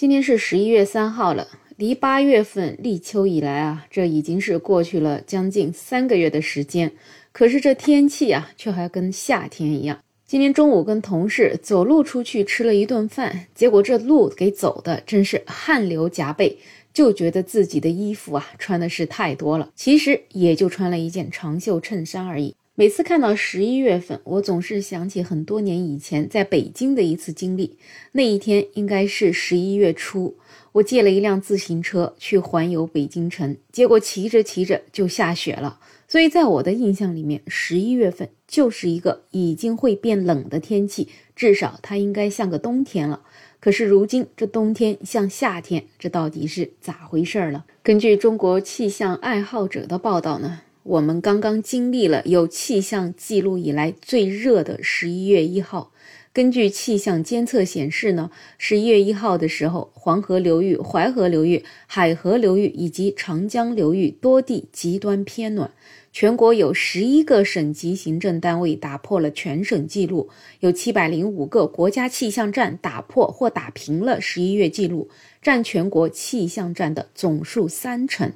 今天是十一月三号了，离八月份立秋以来啊，这已经是过去了将近三个月的时间。可是这天气啊，却还跟夏天一样。今天中午跟同事走路出去吃了一顿饭，结果这路给走的真是汗流浃背，就觉得自己的衣服啊穿的是太多了。其实也就穿了一件长袖衬衫而已。每次看到十一月份，我总是想起很多年以前在北京的一次经历。那一天应该是十一月初，我借了一辆自行车去环游北京城，结果骑着骑着就下雪了。所以在我的印象里面，十一月份就是一个已经会变冷的天气，至少它应该像个冬天了。可是如今这冬天像夏天，这到底是咋回事儿了？根据中国气象爱好者的报道呢？我们刚刚经历了有气象记录以来最热的十一月一号。根据气象监测显示呢，十一月一号的时候，黄河流域、淮河流域、海河流域以及长江流域多地极端偏暖。全国有十一个省级行政单位打破了全省纪录，有七百零五个国家气象站打破或打平了十一月纪录，占全国气象站的总数三成。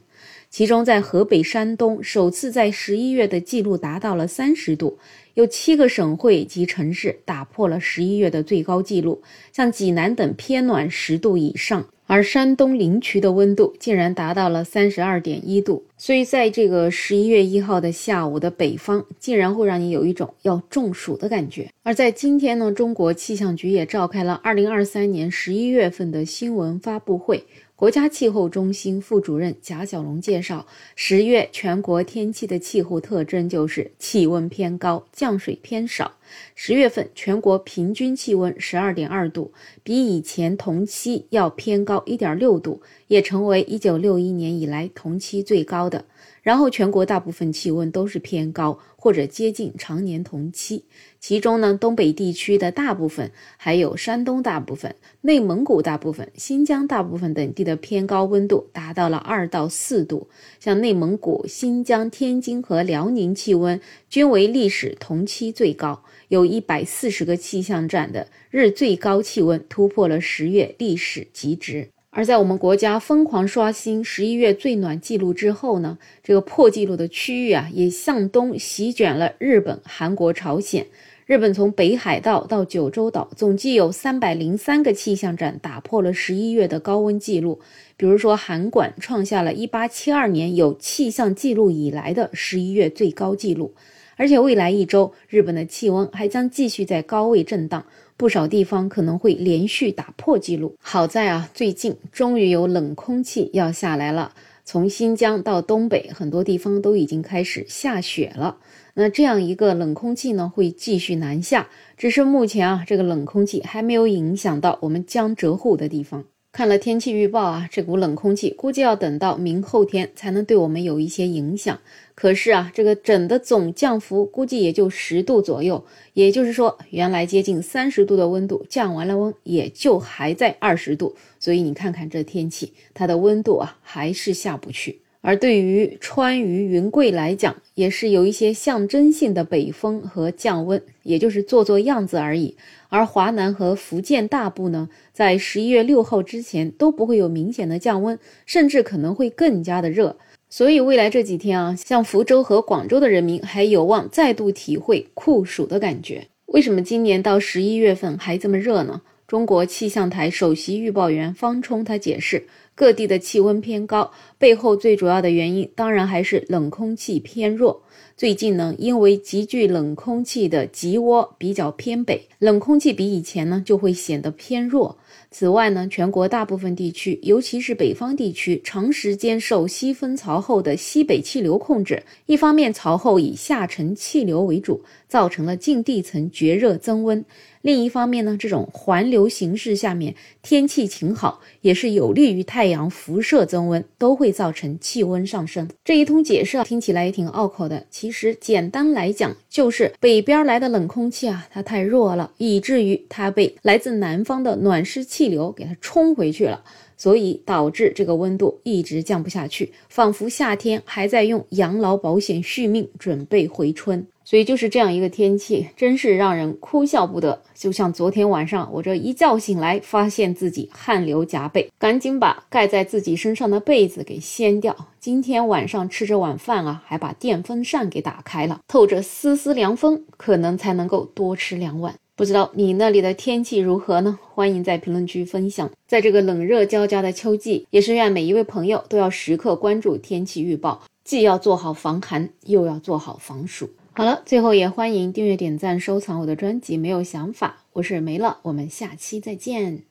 其中，在河北、山东，首次在十一月的记录达到了三十度，有七个省会及城市打破了十一月的最高纪录，像济南等偏暖十度以上，而山东临朐的温度竟然达到了三十二点一度。所以，在这个十一月一号的下午的北方，竟然会让你有一种要中暑的感觉。而在今天呢，中国气象局也召开了二零二三年十一月份的新闻发布会。国家气候中心副主任贾小龙介绍，十月全国天气的气候特征就是气温偏高，降水偏少。十月份全国平均气温十二点二度，比以前同期要偏高一点六度，也成为一九六一年以来同期最高的。然后全国大部分气温都是偏高或者接近常年同期，其中呢，东北地区的大部分，还有山东大部分、内蒙古大部分、新疆大部分等地的偏高温度达到了二到四度。像内蒙古、新疆、天津和辽宁气温均为历史同期最高，有一百四十个气象站的日最高气温突破了十月历史极值。而在我们国家疯狂刷新十一月最暖记录之后呢，这个破纪录的区域啊，也向东席卷了日本、韩国、朝鲜。日本从北海道到九州岛，总计有三百零三个气象站打破了十一月的高温记录。比如说，韩馆创下了一八七二年有气象记录以来的十一月最高纪录。而且未来一周，日本的气温还将继续在高位震荡。不少地方可能会连续打破记录。好在啊，最近终于有冷空气要下来了，从新疆到东北，很多地方都已经开始下雪了。那这样一个冷空气呢，会继续南下，只是目前啊，这个冷空气还没有影响到我们江浙沪的地方。看了天气预报啊，这股冷空气估计要等到明后天才能对我们有一些影响。可是啊，这个整的总降幅估计也就十度左右，也就是说，原来接近三十度的温度降完了温，也就还在二十度。所以你看看这天气，它的温度啊还是下不去。而对于川渝云贵来讲，也是有一些象征性的北风和降温，也就是做做样子而已。而华南和福建大部呢，在十一月六号之前都不会有明显的降温，甚至可能会更加的热。所以未来这几天啊，像福州和广州的人民还有望再度体会酷暑的感觉。为什么今年到十一月份还这么热呢？中国气象台首席预报员方冲他解释。各地的气温偏高，背后最主要的原因当然还是冷空气偏弱。最近呢，因为极具冷空气的极涡比较偏北，冷空气比以前呢就会显得偏弱。此外呢，全国大部分地区，尤其是北方地区，长时间受西风槽后的西北气流控制。一方面，槽后以下沉气流为主，造成了近地层绝热增温；另一方面呢，这种环流形势下面，天气晴好，也是有利于太太阳辐射增温，都会造成气温上升。这一通解释啊，听起来也挺拗口的。其实简单来讲，就是北边来的冷空气啊，它太弱了，以至于它被来自南方的暖湿。气流给它冲回去了，所以导致这个温度一直降不下去，仿佛夏天还在用养老保险续命，准备回春。所以就是这样一个天气，真是让人哭笑不得。就像昨天晚上，我这一觉醒来，发现自己汗流浃背，赶紧把盖在自己身上的被子给掀掉。今天晚上吃着晚饭啊，还把电风扇给打开了，透着丝丝凉风，可能才能够多吃两碗。不知道你那里的天气如何呢？欢迎在评论区分享。在这个冷热交加的秋季，也是愿每一位朋友都要时刻关注天气预报，既要做好防寒，又要做好防暑。好了，最后也欢迎订阅、点赞、收藏我的专辑。没有想法，我是梅乐，我们下期再见。